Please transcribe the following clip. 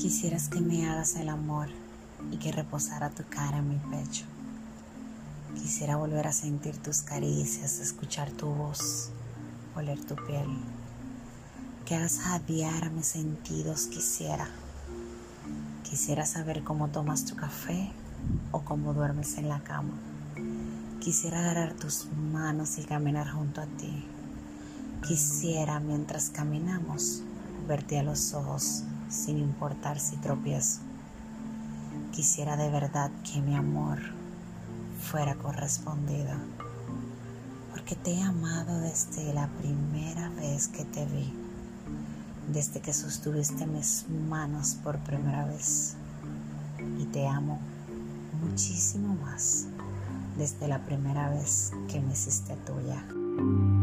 Quisieras que me hagas el amor y que reposara tu cara en mi pecho. Quisiera volver a sentir tus caricias, escuchar tu voz, oler tu piel. Que hagas jadear a mis sentidos quisiera. Quisiera saber cómo tomas tu café o cómo duermes en la cama. Quisiera agarrar tus manos y caminar junto a ti. Quisiera, mientras caminamos, verte a los ojos sin importar si tropiezo. Quisiera de verdad que mi amor fuera correspondido, porque te he amado desde la primera vez que te vi, desde que sostuviste mis manos por primera vez, y te amo muchísimo más desde la primera vez que me hiciste tuya.